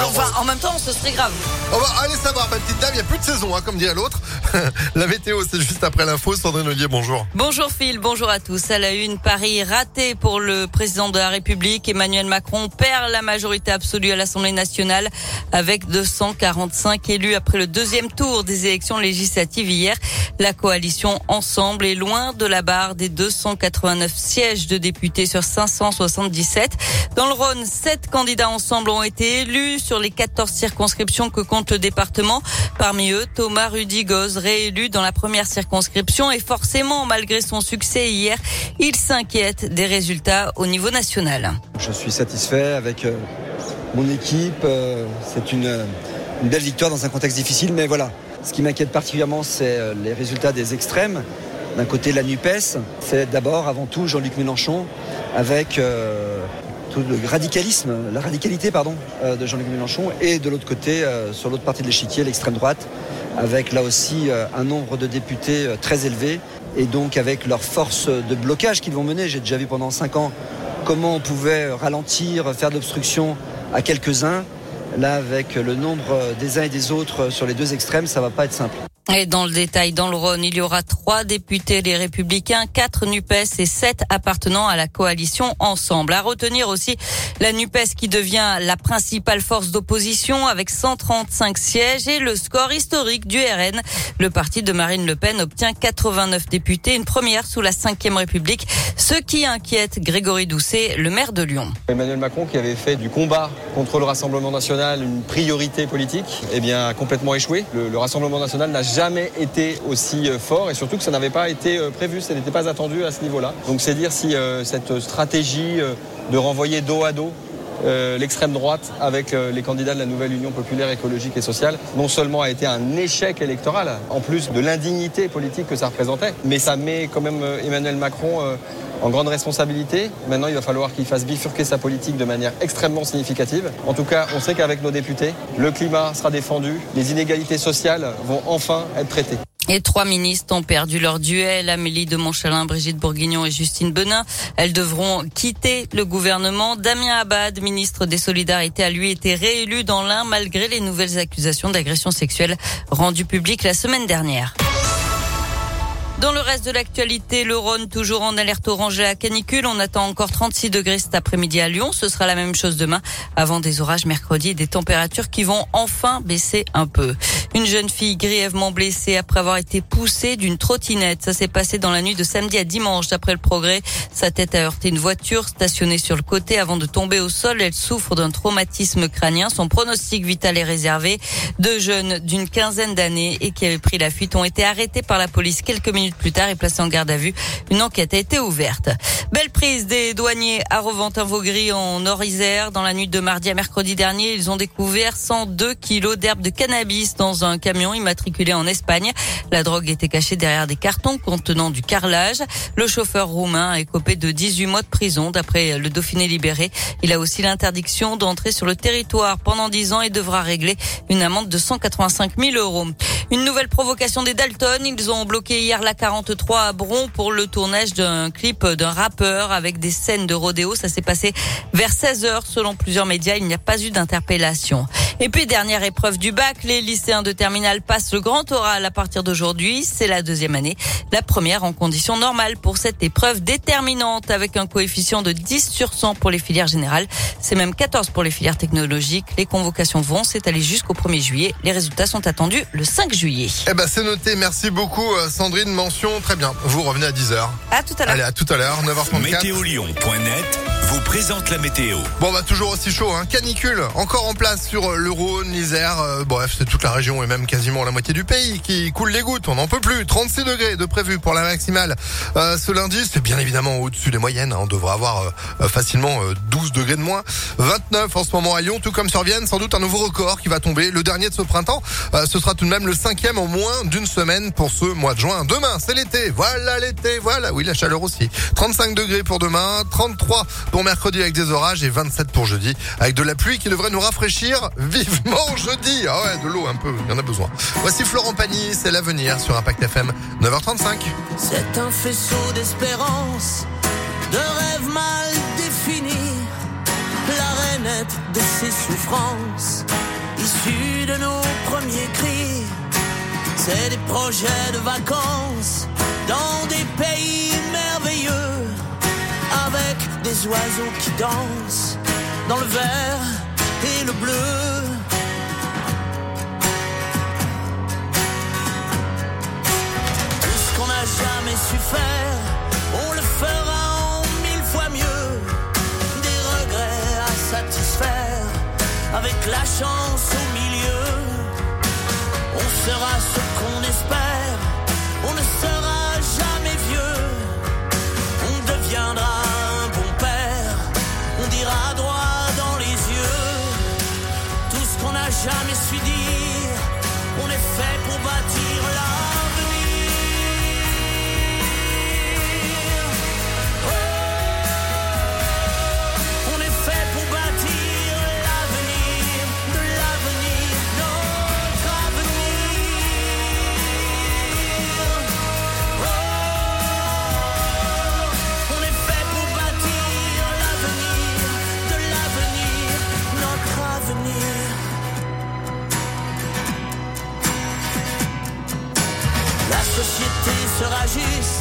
Enfin, en même temps, ce serait grave. on va aller savoir, ma petite dame, il n'y a plus de saison, hein, comme dirait l'autre. la météo, c'est juste après l'info. Sandrine Ollier, bonjour. Bonjour Phil, bonjour à tous. À la une, Paris raté pour le président de la République. Emmanuel Macron perd la majorité absolue à l'Assemblée nationale avec 245 élus après le deuxième tour des élections législatives hier. La coalition Ensemble est loin de la barre des 289 sièges de députés sur 577. Dans le Rhône, sept candidats Ensemble ont été élus sur les 14 circonscriptions que compte le département. Parmi eux, Thomas Rudigoz, réélu dans la première circonscription et forcément, malgré son succès hier, il s'inquiète des résultats au niveau national. Je suis satisfait avec euh, mon équipe. euh, C'est une, belle victoire dans un contexte difficile, mais voilà. Ce qui m'inquiète particulièrement, c'est euh, les résultats des extrêmes. D'un côté, la NUPES, c'est d'abord, avant tout, Jean-Luc Mélenchon, avec radicalisme, la radicalité, pardon, euh, de Jean-Luc Mélenchon, et de l'autre côté, euh, sur l'autre partie de l'échiquier, l'extrême droite, avec là aussi euh, un nombre de députés très élevé, et donc avec leur force de blocage qu'ils vont mener. J'ai déjà vu pendant cinq ans comment on pouvait ralentir, faire de l'obstruction à quelques-uns. Là, avec le nombre des uns et des autres sur les deux extrêmes, ça va pas être simple. Et dans le détail, dans le Rhône, il y aura trois députés les Républicains, quatre NUPES et sept appartenant à la coalition Ensemble. À retenir aussi la NUPES qui devient la principale force d'opposition avec 135 sièges et le score historique du RN. Le parti de Marine Le Pen obtient 89 députés, une première sous la Ve République, ce qui inquiète Grégory Doucet, le maire de Lyon. Emmanuel Macron, qui avait fait du combat contre le Rassemblement national une priorité politique, eh bien, a complètement échoué. Le, le Rassemblement national n'a jamais été aussi euh, fort et surtout que ça n'avait pas été euh, prévu, ça n'était pas attendu à ce niveau-là. Donc c'est dire si euh, cette stratégie de renvoyer dos à dos l'extrême droite avec les candidats de la nouvelle Union populaire écologique et sociale, non seulement a été un échec électoral, en plus de l'indignité politique que ça représentait, mais ça met quand même Emmanuel Macron en grande responsabilité. Maintenant, il va falloir qu'il fasse bifurquer sa politique de manière extrêmement significative. En tout cas, on sait qu'avec nos députés, le climat sera défendu, les inégalités sociales vont enfin être traitées. Et trois ministres ont perdu leur duel. Amélie de Montchalin, Brigitte Bourguignon et Justine Benin. Elles devront quitter le gouvernement. Damien Abad, ministre des Solidarités, a lui été réélu dans l'un malgré les nouvelles accusations d'agression sexuelle rendues publiques la semaine dernière. Dans le reste de l'actualité, le Rhône toujours en alerte orange à canicule. On attend encore 36 degrés cet après-midi à Lyon. Ce sera la même chose demain avant des orages mercredi et des températures qui vont enfin baisser un peu. Une jeune fille grièvement blessée après avoir été poussée d'une trottinette. Ça s'est passé dans la nuit de samedi à dimanche d'après le progrès. Sa tête a heurté une voiture stationnée sur le côté avant de tomber au sol. Elle souffre d'un traumatisme crânien. Son pronostic vital est réservé. Deux jeunes d'une quinzaine d'années et qui avaient pris la fuite ont été arrêtés par la police quelques minutes plus tard et placés en garde à vue. Une enquête a été ouverte. Belle prise des douaniers à Reventin-Vaugry en Nord-Isère. Dans la nuit de mardi à mercredi dernier, ils ont découvert 102 kilos d'herbe de cannabis dans un camion immatriculé en Espagne. La drogue était cachée derrière des cartons contenant du carrelage. Le chauffeur roumain a écopé de 18 mois de prison d'après le Dauphiné libéré. Il a aussi l'interdiction d'entrer sur le territoire pendant 10 ans et devra régler une amende de 185 000 euros. Une nouvelle provocation des Dalton. Ils ont bloqué hier la 43 à Bron pour le tournage d'un clip d'un rappeur avec des scènes de rodéo. Ça s'est passé vers 16 heures selon plusieurs médias. Il n'y a pas eu d'interpellation. Et puis dernière épreuve du bac, les lycéens de terminale passent le grand oral à partir d'aujourd'hui. C'est la deuxième année, la première en conditions normales pour cette épreuve déterminante avec un coefficient de 10 sur 100 pour les filières générales. C'est même 14 pour les filières technologiques. Les convocations vont s'étaler jusqu'au 1er juillet. Les résultats sont attendus le 5 juillet. Eh ben, c'est noté. Merci beaucoup, euh, Sandrine. Mention, très bien. Vous revenez à 10h. À tout à l'heure. Allez, à tout à l'heure, 9h34. Météolion.net vous présente la météo. Bon, bah, toujours aussi chaud, hein. Canicule, encore en place sur euh, le Rhône, l'Isère. euh, bref, c'est toute la région et même quasiment la moitié du pays qui coule les gouttes. On n'en peut plus. 36 degrés de prévu pour la maximale. Euh, ce lundi, c'est bien évidemment au-dessus des moyennes. hein. On devrait avoir euh, euh, facilement euh, 12 degrés de moins. 29 en ce moment à Lyon, tout comme sur Vienne. Sans doute un nouveau record qui va tomber. Le dernier de ce printemps. Euh, ce sera tout de même le cinquième en moins d'une semaine pour ce mois de juin. Demain, c'est l'été. Voilà l'été. Voilà. Oui, la chaleur aussi. 35 degrés pour demain. 33 pour mercredi avec des orages et 27 pour jeudi avec de la pluie qui devrait nous rafraîchir vivement jeudi. Ah ouais, de l'eau un peu. Il y en a besoin. Voici Florent Pagny. C'est l'avenir sur Impact FM. 9h35. C'est un faisceau d'espérance, de rêves mal définis. La marionnettes de ces souffrances, issues de nos premiers cris. C'est des projets de vacances dans des pays merveilleux, avec des oiseaux qui dansent dans le vert et le bleu. La chance au milieu. On sera ce qu'on espère, on ne sera jamais vieux. On deviendra un bon père, on dira droit dans les yeux. Tout ce qu'on n'a jamais su dire, on est fait pour bâtir la Noches